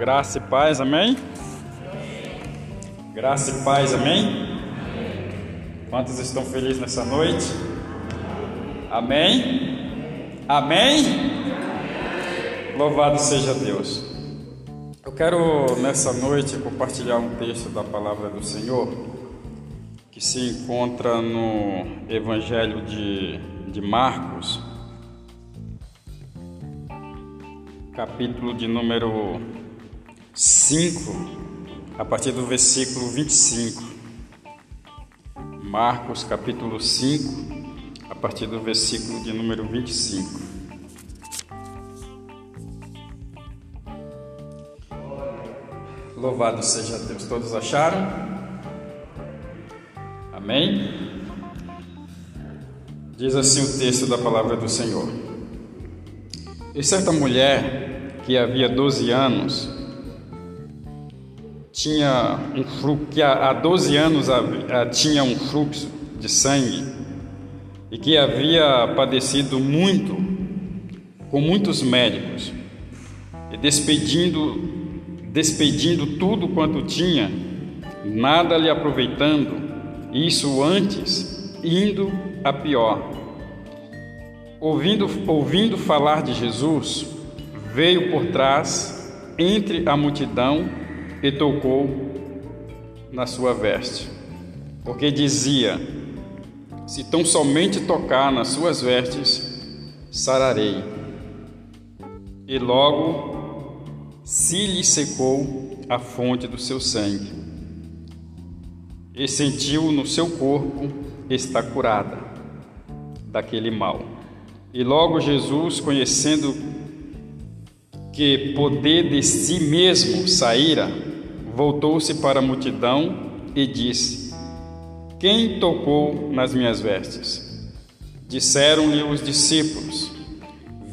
Graça e paz, amém? Graça e paz, amém? Quantos estão felizes nessa noite? Amém? Amém? Louvado seja Deus. Eu quero nessa noite compartilhar um texto da palavra do Senhor que se encontra no Evangelho de, de Marcos, capítulo de número 5, a partir do versículo 25. Marcos, capítulo 5, a partir do versículo de número 25. Louvado seja Deus. Todos acharam? Amém? Diz assim o texto da palavra do Senhor. E certa mulher que havia 12 anos tinha um fluxo, que há 12 anos tinha um fluxo de sangue e que havia padecido muito com muitos médicos e despedindo despedindo tudo quanto tinha, nada lhe aproveitando, isso antes indo a pior. Ouvindo, ouvindo falar de Jesus, veio por trás, entre a multidão, e tocou na sua veste, porque dizia: Se tão somente tocar nas suas vestes, sararei. E logo se lhe secou a fonte do seu sangue, e sentiu no seu corpo estar curada daquele mal. E logo Jesus, conhecendo que poder de si mesmo saíra, voltou-se para a multidão e disse: Quem tocou nas minhas vestes? Disseram-lhe os discípulos: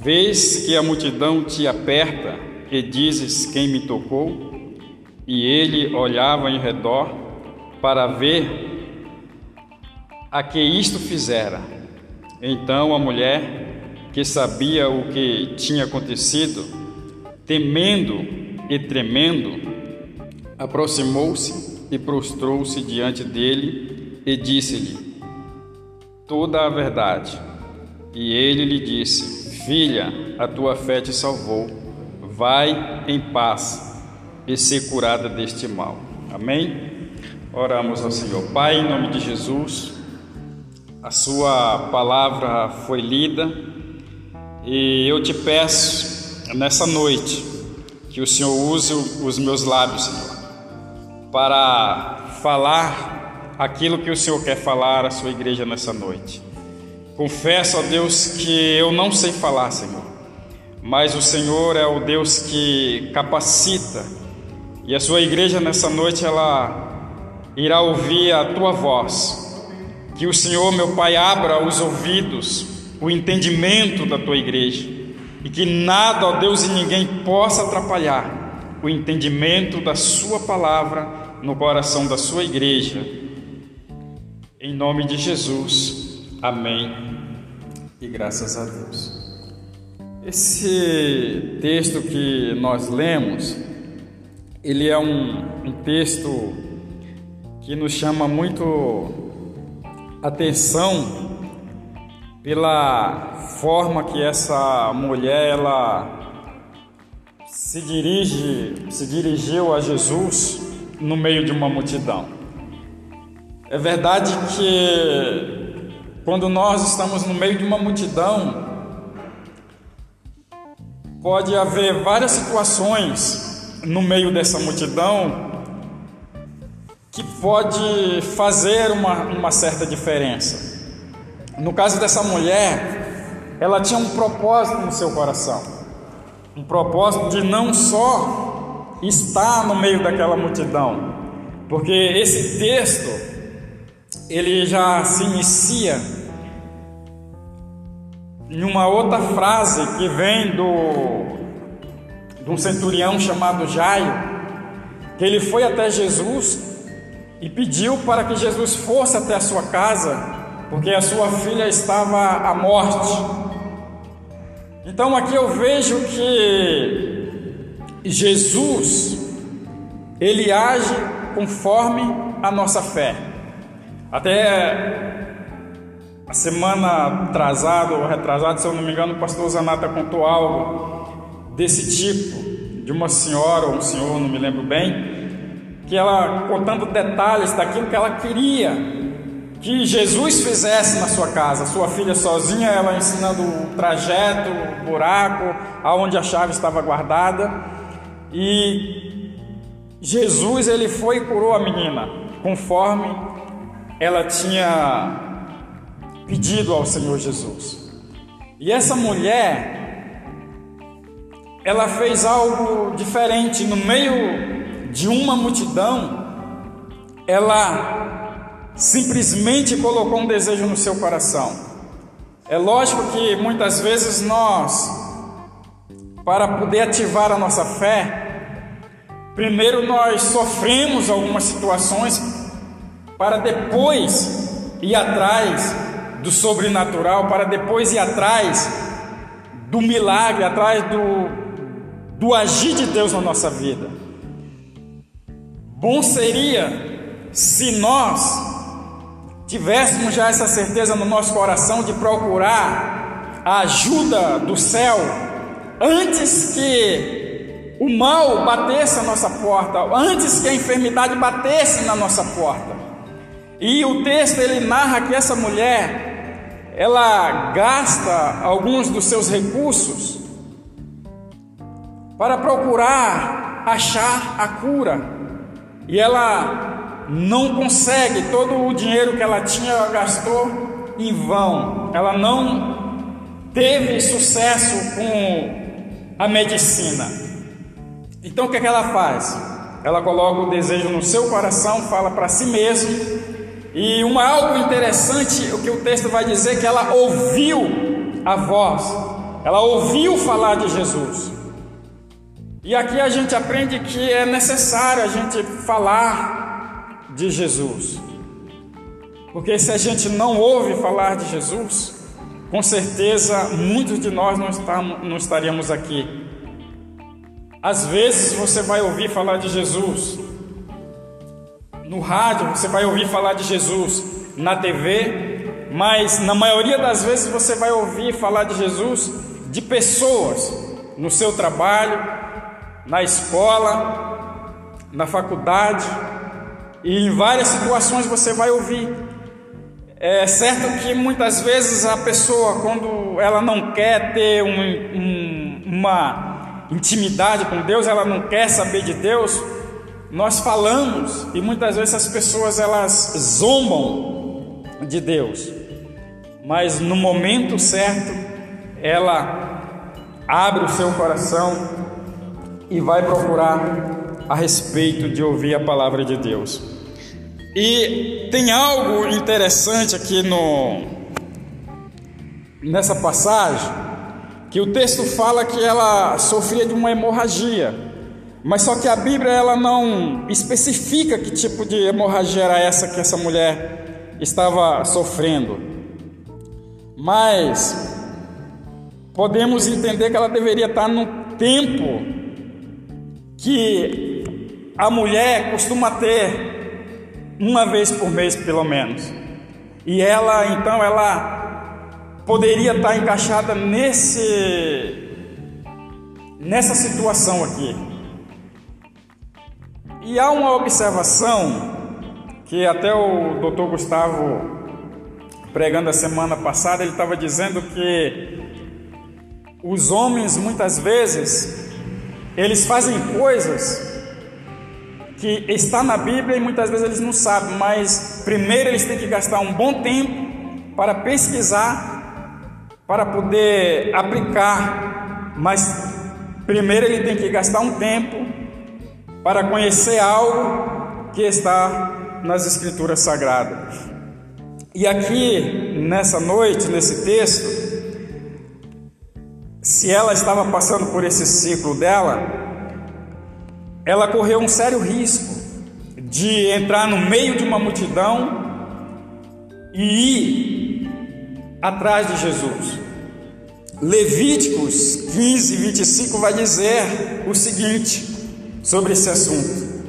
Vês que a multidão te aperta e dizes: Quem me tocou? E ele olhava em redor para ver a que isto fizera. Então a mulher, que sabia o que tinha acontecido, temendo e tremendo, aproximou-se e prostrou-se diante dele e disse-lhe toda a verdade. E ele lhe disse: Filha, a tua fé te salvou. Vai em paz e ser curada deste mal. Amém? Oramos ao Senhor. Pai, em nome de Jesus, a Sua palavra foi lida e eu te peço nessa noite que o Senhor use os meus lábios, Senhor para falar aquilo que o Senhor quer falar à sua igreja nessa noite. Confesso a Deus que eu não sei falar, Senhor, mas o Senhor é o Deus que capacita e a sua igreja nessa noite ela irá ouvir a tua voz. Que o Senhor, meu Pai, abra os ouvidos, o entendimento da tua igreja e que nada, ó Deus, e ninguém possa atrapalhar o entendimento da Sua palavra no coração da Sua igreja. Em nome de Jesus, amém e graças a Deus. Esse texto que nós lemos, ele é um, um texto que nos chama muito atenção pela forma que essa mulher ela se dirige, se dirigiu a Jesus no meio de uma multidão. É verdade que quando nós estamos no meio de uma multidão, pode haver várias situações no meio dessa multidão que pode fazer uma, uma certa diferença. No caso dessa mulher, ela tinha um propósito no seu coração um propósito de não só estar no meio daquela multidão, porque esse texto ele já se inicia em uma outra frase que vem do de um centurião chamado Jairo, que ele foi até Jesus e pediu para que Jesus fosse até a sua casa, porque a sua filha estava à morte. Então aqui eu vejo que Jesus, ele age conforme a nossa fé. Até a semana atrasada ou retrasada, se eu não me engano, o pastor Zanata contou algo desse tipo, de uma senhora ou um senhor, não me lembro bem, que ela contando detalhes daquilo que ela queria que Jesus fizesse na sua casa. Sua filha sozinha, ela ensinando o trajeto, o buraco, aonde a chave estava guardada. E Jesus ele foi e curou a menina, conforme ela tinha pedido ao Senhor Jesus. E essa mulher, ela fez algo diferente no meio de uma multidão. Ela simplesmente colocou um desejo no seu coração. É lógico que muitas vezes nós, para poder ativar a nossa fé, primeiro nós sofremos algumas situações para depois ir atrás do sobrenatural, para depois ir atrás do milagre, atrás do, do agir de Deus na nossa vida. Bom seria se nós tivéssemos já essa certeza no nosso coração de procurar a ajuda do céu antes que o mal batesse a nossa porta, antes que a enfermidade batesse na nossa porta. E o texto ele narra que essa mulher ela gasta alguns dos seus recursos para procurar achar a cura. E ela não consegue, todo o dinheiro que ela tinha ela gastou em vão. Ela não teve sucesso com a medicina. Então o que, é que ela faz? Ela coloca o desejo no seu coração, fala para si mesmo e uma algo interessante, o que o texto vai dizer é que ela ouviu a voz, ela ouviu falar de Jesus. E aqui a gente aprende que é necessário a gente falar de Jesus. Porque se a gente não ouve falar de Jesus, com certeza muitos de nós não, estamos, não estaríamos aqui. Às vezes você vai ouvir falar de Jesus, no rádio você vai ouvir falar de Jesus, na TV, mas na maioria das vezes você vai ouvir falar de Jesus de pessoas no seu trabalho, na escola, na faculdade e em várias situações você vai ouvir. É certo que muitas vezes a pessoa, quando ela não quer ter um, um, uma intimidade com Deus, ela não quer saber de Deus, nós falamos e muitas vezes as pessoas elas zombam de Deus, mas no momento certo ela abre o seu coração e vai procurar a respeito de ouvir a palavra de Deus. E tem algo interessante aqui no nessa passagem que o texto fala que ela sofria de uma hemorragia. Mas só que a Bíblia ela não especifica que tipo de hemorragia era essa que essa mulher estava sofrendo. Mas podemos entender que ela deveria estar no tempo que a mulher costuma ter uma vez por mês pelo menos. E ela então ela poderia estar encaixada nesse nessa situação aqui. E há uma observação que até o doutor Gustavo, pregando a semana passada, ele estava dizendo que os homens muitas vezes eles fazem coisas que está na Bíblia e muitas vezes eles não sabem, mas primeiro eles têm que gastar um bom tempo para pesquisar, para poder aplicar, mas primeiro ele tem que gastar um tempo para conhecer algo que está nas Escrituras Sagradas. E aqui, nessa noite, nesse texto, se ela estava passando por esse ciclo dela, ela correu um sério risco de entrar no meio de uma multidão e ir atrás de Jesus. Levíticos 15, 25 vai dizer o seguinte sobre esse assunto: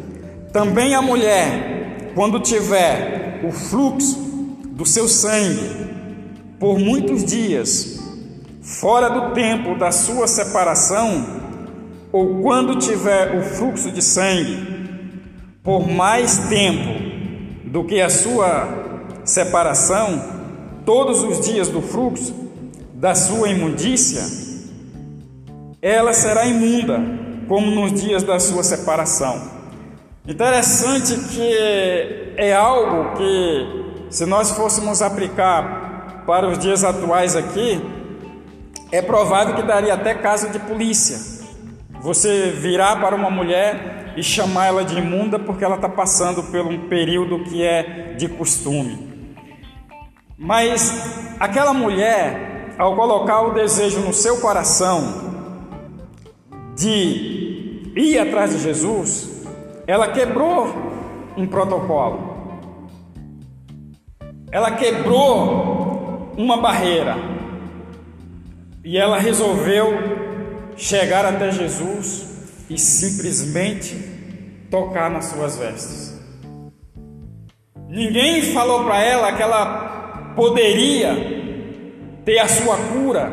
também a mulher, quando tiver o fluxo do seu sangue por muitos dias, fora do tempo da sua separação, ou quando tiver o fluxo de sangue por mais tempo do que a sua separação, todos os dias do fluxo, da sua imundícia, ela será imunda, como nos dias da sua separação. Interessante que é algo que, se nós fôssemos aplicar para os dias atuais aqui, é provável que daria até caso de polícia. Você virar para uma mulher e chamar ela de imunda porque ela está passando por um período que é de costume. Mas aquela mulher, ao colocar o desejo no seu coração de ir atrás de Jesus, ela quebrou um protocolo. Ela quebrou uma barreira. E ela resolveu chegar até Jesus e simplesmente tocar nas suas vestes. Ninguém falou para ela que ela poderia ter a sua cura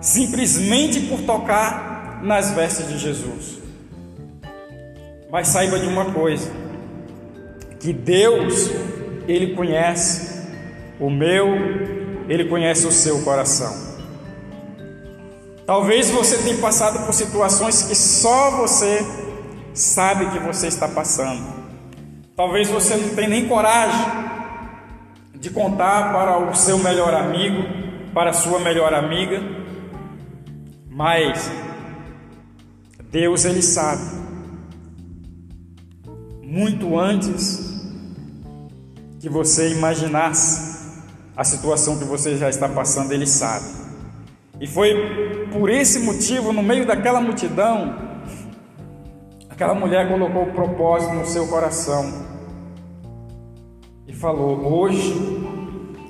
simplesmente por tocar nas vestes de Jesus. Mas saiba de uma coisa, que Deus, ele conhece o meu, ele conhece o seu coração. Talvez você tenha passado por situações que só você sabe que você está passando. Talvez você não tenha nem coragem de contar para o seu melhor amigo, para sua melhor amiga, mas Deus ele sabe muito antes que você imaginasse a situação que você já está passando, ele sabe. E foi por esse motivo, no meio daquela multidão, aquela mulher colocou o propósito no seu coração e falou: Hoje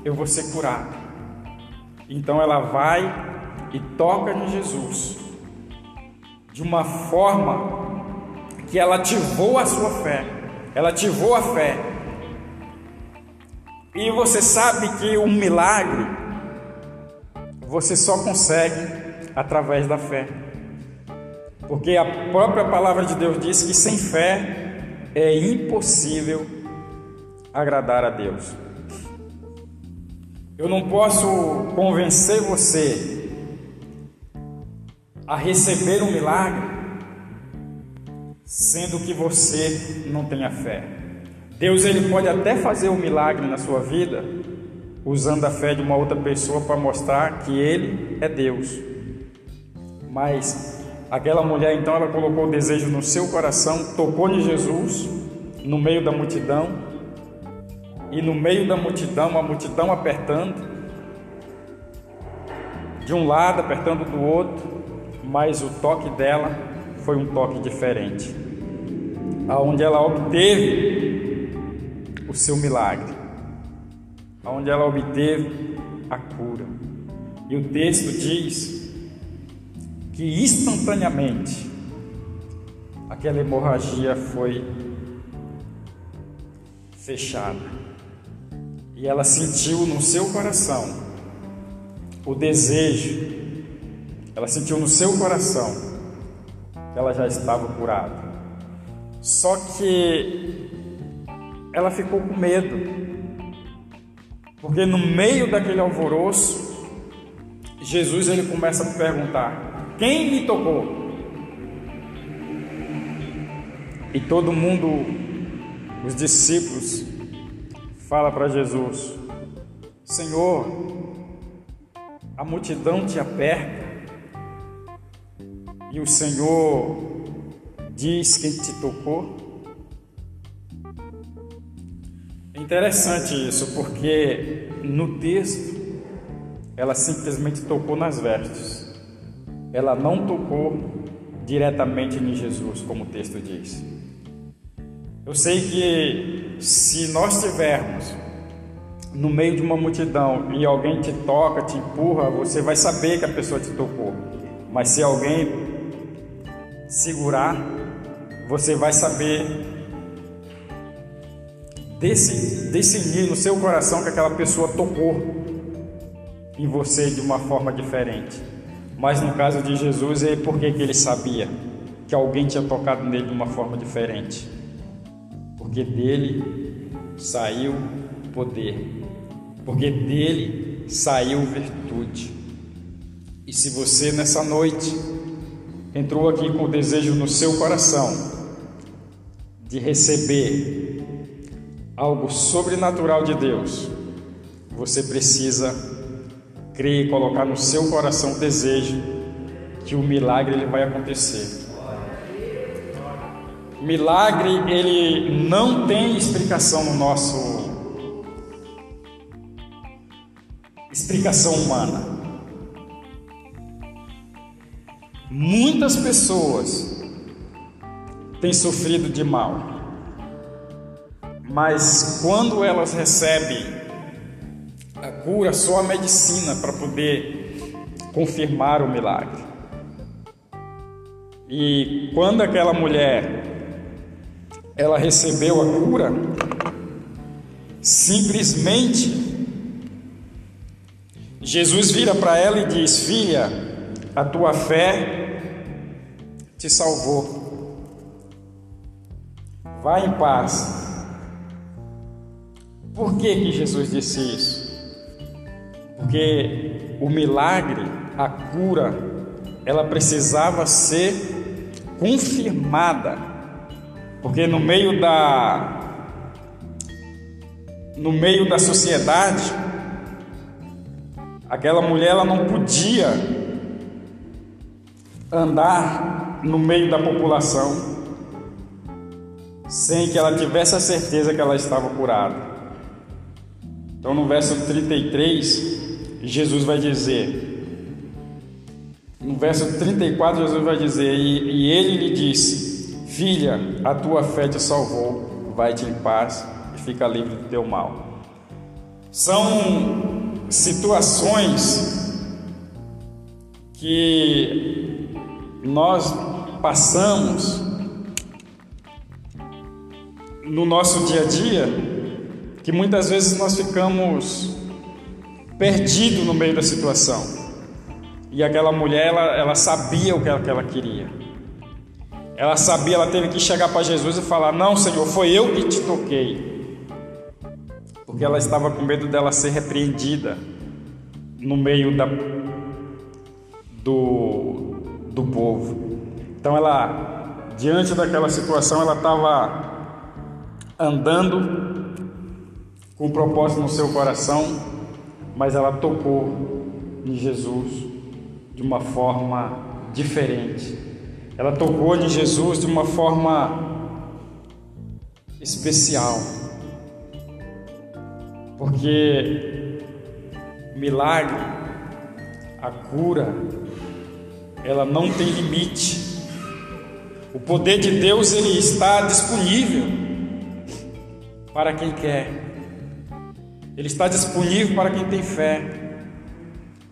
eu vou ser curado. Então ela vai e toca em Jesus de uma forma que ela ativou a sua fé, ela ativou a fé. E você sabe que um milagre você só consegue através da fé. Porque a própria palavra de Deus diz que sem fé é impossível agradar a Deus. Eu não posso convencer você a receber um milagre sendo que você não tenha fé. Deus ele pode até fazer um milagre na sua vida usando a fé de uma outra pessoa para mostrar que ele é Deus. Mas aquela mulher então ela colocou o desejo no seu coração, tocou em Jesus no meio da multidão e no meio da multidão, a multidão apertando, de um lado, apertando do outro, mas o toque dela foi um toque diferente, aonde ela obteve o seu milagre, aonde ela obteve a cura. E o texto diz que instantaneamente aquela hemorragia foi fechada. E ela sentiu no seu coração o desejo, ela sentiu no seu coração que ela já estava curada. Só que ela ficou com medo, porque no meio daquele alvoroço, Jesus ele começa a perguntar: Quem me tocou? E todo mundo, os discípulos, fala para Jesus: Senhor, a multidão te aperta e o Senhor diz quem te tocou. Interessante isso, porque no texto ela simplesmente tocou nas vestes, ela não tocou diretamente em Jesus, como o texto diz. Eu sei que se nós tivermos no meio de uma multidão e alguém te toca, te empurra, você vai saber que a pessoa te tocou. Mas se alguém segurar, você vai saber decidir no seu coração que aquela pessoa tocou em você de uma forma diferente. Mas no caso de Jesus, é porque que ele sabia que alguém tinha tocado nele de uma forma diferente. Porque dele saiu poder. Porque dele saiu virtude. E se você nessa noite entrou aqui com o desejo no seu coração de receber algo sobrenatural de Deus, você precisa crer e colocar no seu coração o desejo que o milagre ele vai acontecer. Milagre ele não tem explicação no nosso explicação humana. Muitas pessoas têm sofrido de mal, mas quando elas recebem a cura, só a medicina para poder confirmar o milagre. E quando aquela mulher ela recebeu a cura, simplesmente Jesus vira para ela e diz: Filha, a tua fé te salvou. Vá em paz. Por que, que Jesus disse isso? Porque o milagre, a cura, ela precisava ser confirmada. Porque no meio da no meio da sociedade, aquela mulher ela não podia andar no meio da população sem que ela tivesse a certeza que ela estava curada. Então, no verso 33, Jesus vai dizer, no verso 34, Jesus vai dizer: E, e ele lhe disse: Filha, a tua fé te salvou, vai-te em paz e fica livre do teu mal. São situações que nós passamos no nosso dia a dia, que muitas vezes nós ficamos perdidos no meio da situação. E aquela mulher, ela, ela sabia o que ela, que ela queria. Ela sabia, ela teve que chegar para Jesus e falar: Não, Senhor, foi eu que te toquei. Porque ela estava com medo dela ser repreendida no meio da, do, do povo. Então ela, diante daquela situação, ela estava andando com propósito no seu coração, mas ela tocou em Jesus de uma forma diferente. Ela tocou em Jesus de uma forma especial. Porque milagre, a cura, ela não tem limite. O poder de Deus ele está disponível para quem quer. Ele está disponível para quem tem fé.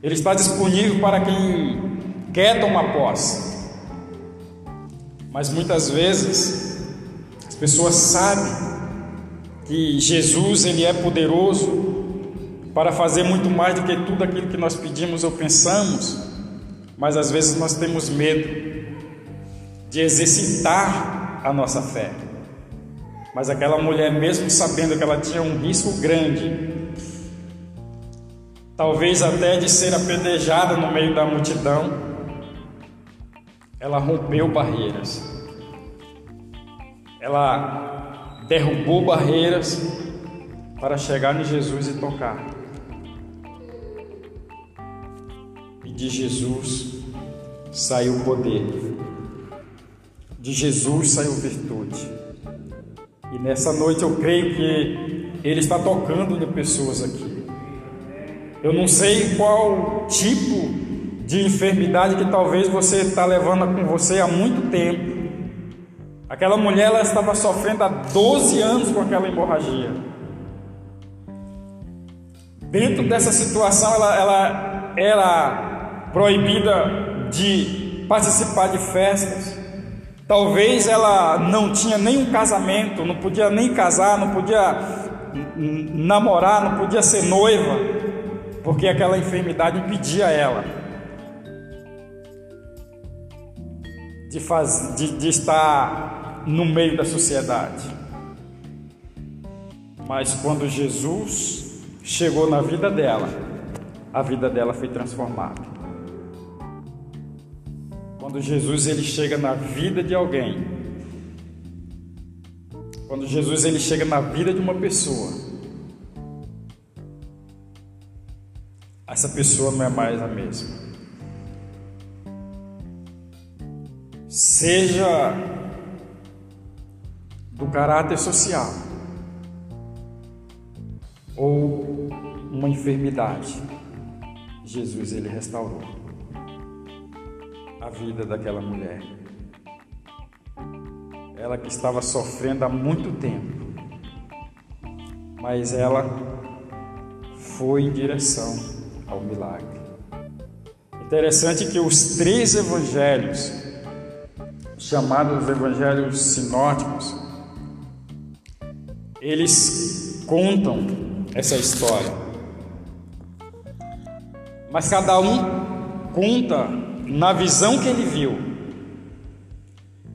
Ele está disponível para quem quer tomar posse. Mas muitas vezes as pessoas sabem que Jesus ele é poderoso para fazer muito mais do que tudo aquilo que nós pedimos ou pensamos, mas às vezes nós temos medo de exercitar a nossa fé. Mas aquela mulher, mesmo sabendo que ela tinha um risco grande, talvez até de ser apedrejada no meio da multidão, ela rompeu barreiras. Ela derrubou barreiras para chegar em Jesus e tocar. E de Jesus saiu poder. De Jesus saiu virtude. E nessa noite eu creio que Ele está tocando de pessoas aqui. Eu não sei qual tipo de enfermidade que talvez você está levando com você há muito tempo. Aquela mulher ela estava sofrendo há 12 anos com aquela hemorragia. dentro dessa situação, ela, ela era proibida de participar de festas. Talvez ela não tinha nenhum casamento, não podia nem casar, não podia namorar, não podia ser noiva, porque aquela enfermidade impedia ela de, faz, de, de estar no meio da sociedade. Mas quando Jesus chegou na vida dela, a vida dela foi transformada. Quando Jesus ele chega na vida de alguém, quando Jesus ele chega na vida de uma pessoa, essa pessoa não é mais a mesma. Seja do caráter social ou uma enfermidade, Jesus ele restaurou a vida daquela mulher. Ela que estava sofrendo há muito tempo, mas ela foi em direção ao milagre. Interessante que os três evangelhos, chamados evangelhos sinóticos, eles contam essa história. Mas cada um conta na visão que ele viu.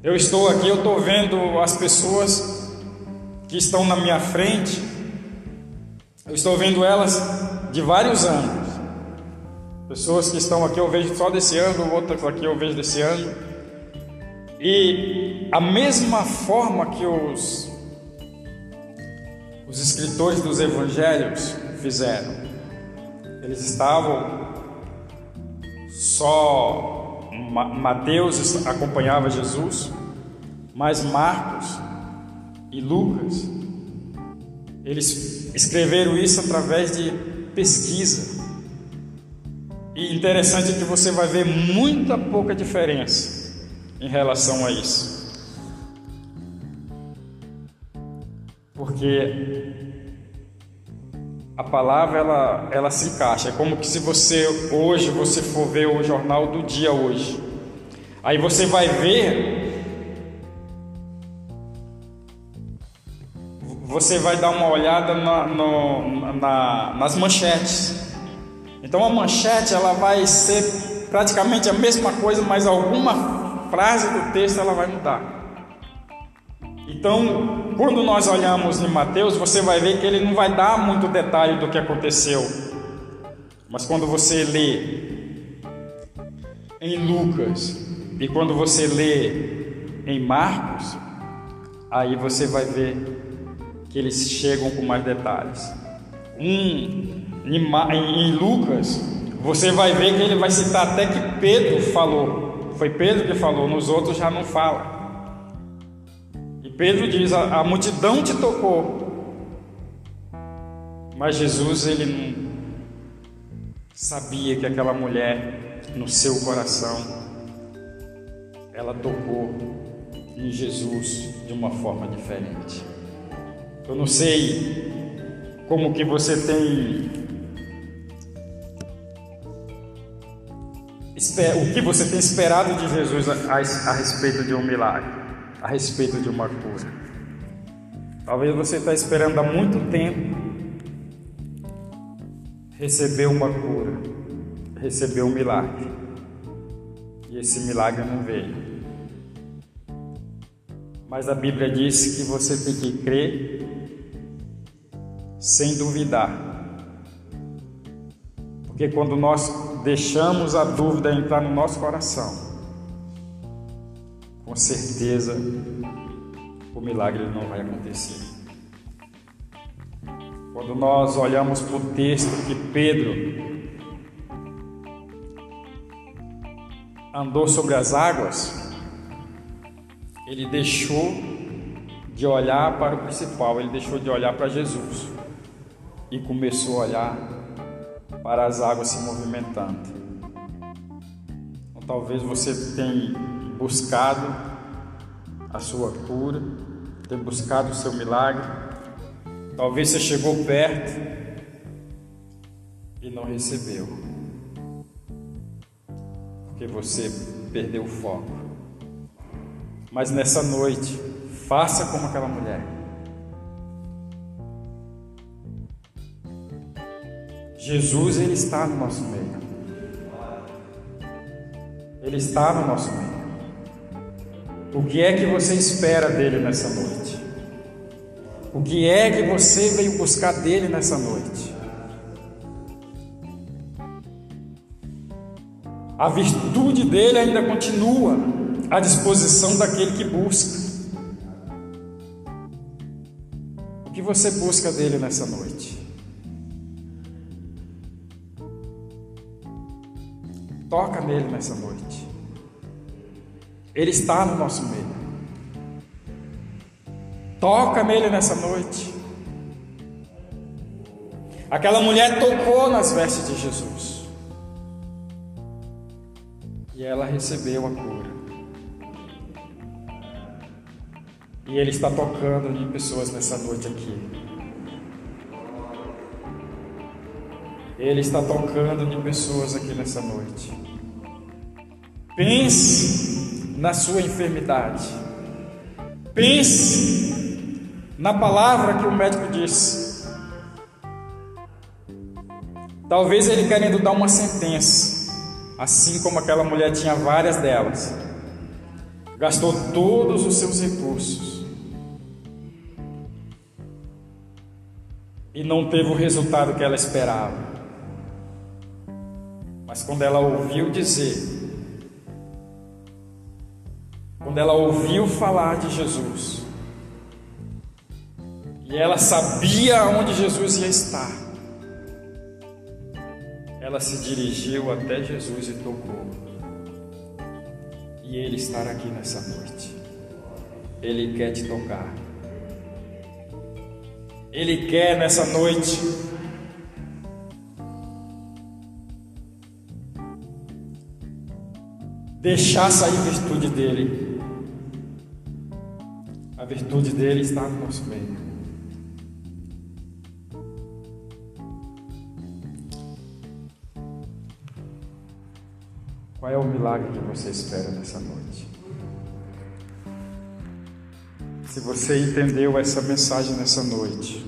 Eu estou aqui, eu estou vendo as pessoas que estão na minha frente, eu estou vendo elas de vários anos. Pessoas que estão aqui eu vejo só desse ano, outras aqui eu vejo desse ano. E a mesma forma que os, os escritores dos evangelhos fizeram, eles estavam só Mateus acompanhava Jesus, mas Marcos e Lucas, eles escreveram isso através de pesquisa. E interessante que você vai ver muita pouca diferença em relação a isso. Porque a palavra ela, ela se encaixa. É como que se você hoje você for ver o jornal do dia hoje. Aí você vai ver você vai dar uma olhada na, no, na, nas manchetes. Então a manchete ela vai ser praticamente a mesma coisa, mas alguma frase do texto ela vai mudar. Então, quando nós olhamos em Mateus, você vai ver que ele não vai dar muito detalhe do que aconteceu. Mas quando você lê em Lucas e quando você lê em Marcos, aí você vai ver que eles chegam com mais detalhes. Um, em, Lucas, você vai ver que ele vai citar até que Pedro falou. Foi Pedro que falou, nos outros já não fala. Pedro diz: a, a multidão te tocou, mas Jesus ele não sabia que aquela mulher no seu coração ela tocou em Jesus de uma forma diferente. Eu não sei como que você tem o que você tem esperado de Jesus a, a, a respeito de um milagre a respeito de uma cura. Talvez você está esperando há muito tempo receber uma cura, receber um milagre. E esse milagre não veio. Mas a Bíblia diz que você tem que crer sem duvidar. Porque quando nós deixamos a dúvida entrar no nosso coração, com certeza o milagre não vai acontecer. Quando nós olhamos para o texto que Pedro andou sobre as águas, ele deixou de olhar para o principal, ele deixou de olhar para Jesus e começou a olhar para as águas se movimentando. Então, talvez você tenha buscado a sua cura, tem buscado o seu milagre. Talvez você chegou perto, e não recebeu, porque você perdeu o foco. Mas nessa noite, faça como aquela mulher. Jesus, Ele está no nosso meio. Ele está no nosso meio. O que é que você espera dele nessa noite? O que é que você veio buscar dele nessa noite? A virtude dele ainda continua à disposição daquele que busca. O que você busca dele nessa noite? Toca nele nessa noite. Ele está no nosso meio. Toca nele nessa noite. Aquela mulher tocou nas vestes de Jesus. E ela recebeu a cura. E Ele está tocando em pessoas nessa noite aqui. Ele está tocando em pessoas aqui nessa noite. Pense na sua enfermidade. Pense na palavra que o médico disse. Talvez ele querendo dar uma sentença, assim como aquela mulher tinha várias delas. Gastou todos os seus recursos e não teve o resultado que ela esperava. Mas quando ela ouviu dizer, quando ela ouviu falar de Jesus, e ela sabia onde Jesus ia estar, ela se dirigiu até Jesus e tocou. E Ele estará aqui nessa noite. Ele quer te tocar. Ele quer nessa noite deixar sair virtude dele. Virtude dele está no nosso meio. Qual é o milagre que você espera nessa noite? Se você entendeu essa mensagem nessa noite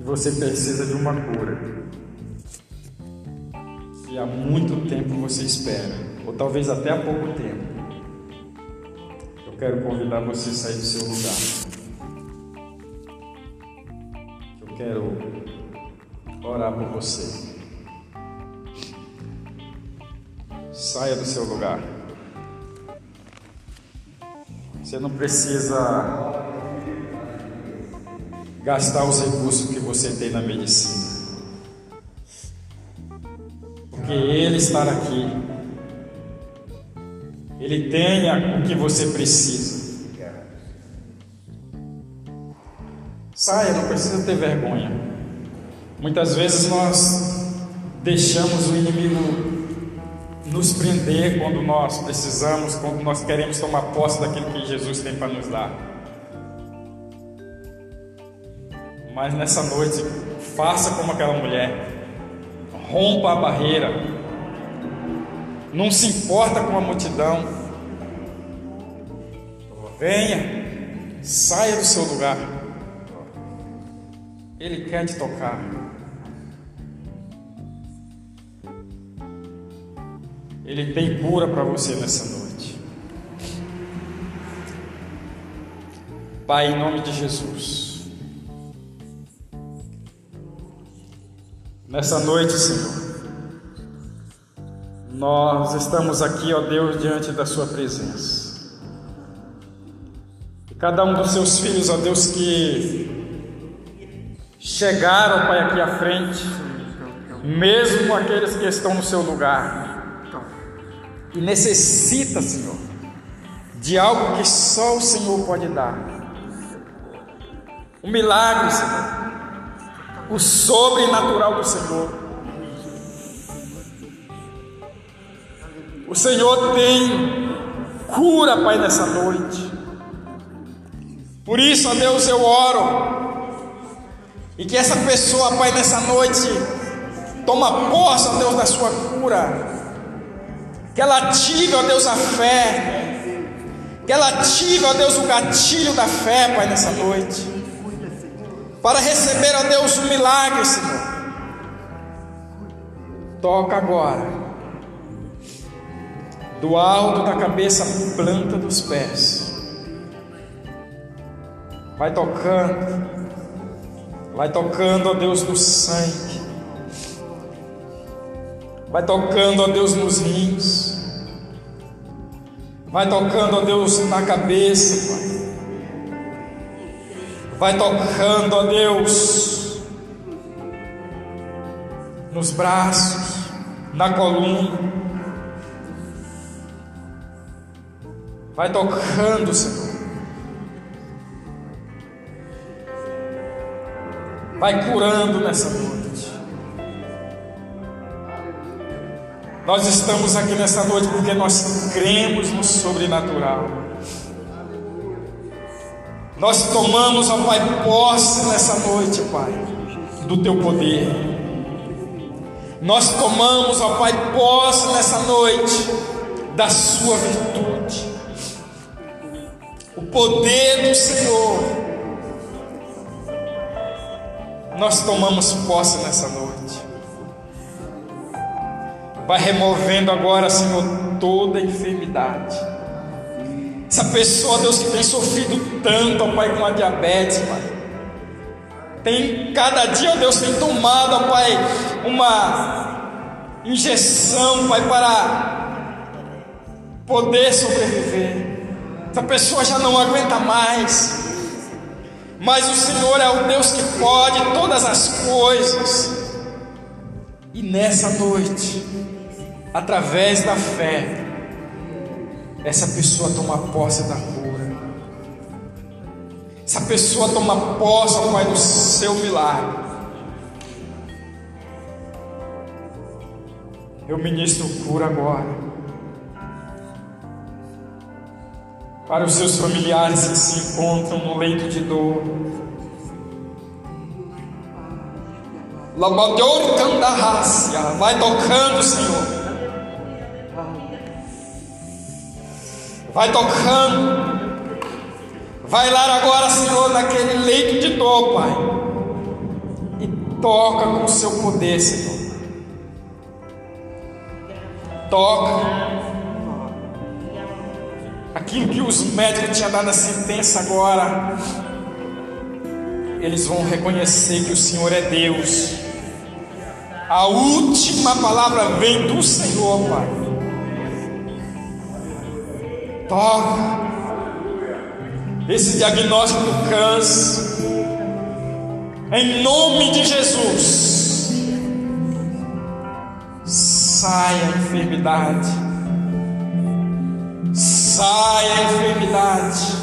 e você precisa de uma cura, e há muito tempo você espera, ou talvez até há pouco tempo, quero convidar você a sair do seu lugar. Eu quero orar por você. Saia do seu lugar. Você não precisa gastar os recursos que você tem na medicina. Porque Ele estar aqui, Ele tenha o que você precisa. Saia, não precisa ter vergonha. Muitas vezes nós deixamos o inimigo nos prender quando nós precisamos, quando nós queremos tomar posse daquilo que Jesus tem para nos dar. Mas nessa noite, faça como aquela mulher, rompa a barreira, não se importa com a multidão, venha, saia do seu lugar, Ele quer te tocar. Ele tem cura para você nessa noite. Pai, em nome de Jesus. Nessa noite, Senhor, nós estamos aqui, ó Deus, diante da Sua presença. E cada um dos seus filhos, ó Deus, que chegaram, Pai, aqui à frente, mesmo aqueles que estão no seu lugar, e necessita, Senhor, de algo que só o Senhor pode dar. Um milagre, Senhor. O sobrenatural do Senhor. O Senhor tem cura, Pai, nessa noite. Por isso, ó Deus, eu oro. E que essa pessoa, Pai, nessa noite Toma posse, ó Deus, da sua cura. Que ela ative, ó Deus, a fé. Que ela ative, ó Deus, o gatilho da fé, Pai, nessa noite. Para receber, ó Deus, o milagre, Senhor. Toca agora. Do alto da cabeça à planta dos pés. Vai tocando. Vai tocando, ó Deus, no sangue. Vai tocando, ó Deus, nos rins. Vai tocando, ó Deus, na cabeça, Pai. Vai tocando, ó Deus, nos braços, na coluna. Vai tocando, Senhor. Vai curando nessa noite. Nós estamos aqui nessa noite porque nós cremos no sobrenatural. Nós tomamos, ó Pai, posse nessa noite, Pai, do Teu poder. Nós tomamos, ó Pai, posse nessa noite da Sua virtude. O poder do Senhor. Nós tomamos posse nessa noite. Vai removendo agora, Senhor, toda enfermidade. Essa pessoa, Deus, que tem sofrido tanto, ó Pai, com a diabetes, Pai. Tem, cada dia, Deus, tem tomado, ó Pai, uma injeção, Pai, para poder sobreviver. Essa pessoa já não aguenta mais. Mas o Senhor é o Deus que pode todas as coisas. E nessa noite, através da fé, essa pessoa toma posse da cura. Essa pessoa toma posse, ó Pai, do seu milagre. Eu ministro cura agora. Para os seus familiares que se encontram no leito de dor. Labador Candarrácia, vai tocando, Senhor. Vai tocando. Vai lá agora, Senhor, naquele leito de dor, Pai. E toca com o seu poder, Senhor. Toca. Aquilo que os médicos tinham dado a sentença agora, eles vão reconhecer que o Senhor é Deus. A última palavra vem do Senhor, Pai. Toca. Esse diagnóstico do câncer. Em nome de Jesus. Saia a enfermidade. Saia a enfermidade.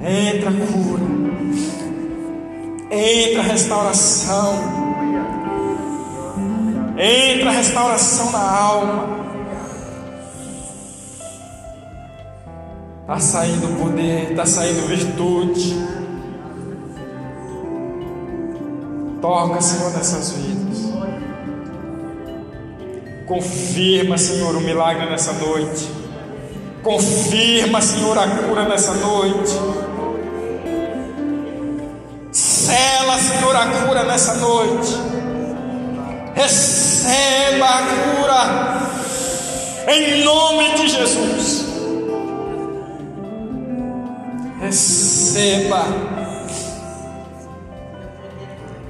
Entra a cura. Entra a restauração. Entra a restauração na alma. Está saindo poder, está saindo virtude. Toca, Senhor, nessas vidas. Confirma, Senhor, o milagre nessa noite. Confirma, Senhor, a cura nessa noite. Sela, Senhor, a cura nessa noite. Receba a cura. Em nome de Jesus. Receba.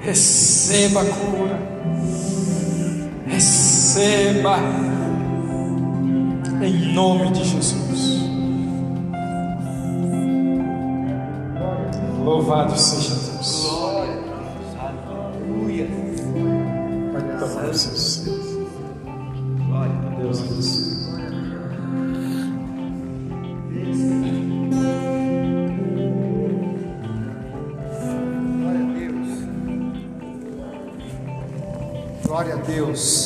Receba a cura. Receba. Em nome de Jesus. Louvado seja Deus. Aleluia. Pode tomar os seus. Glória. Deus abençoe. Glória a Deus. Glória a Deus.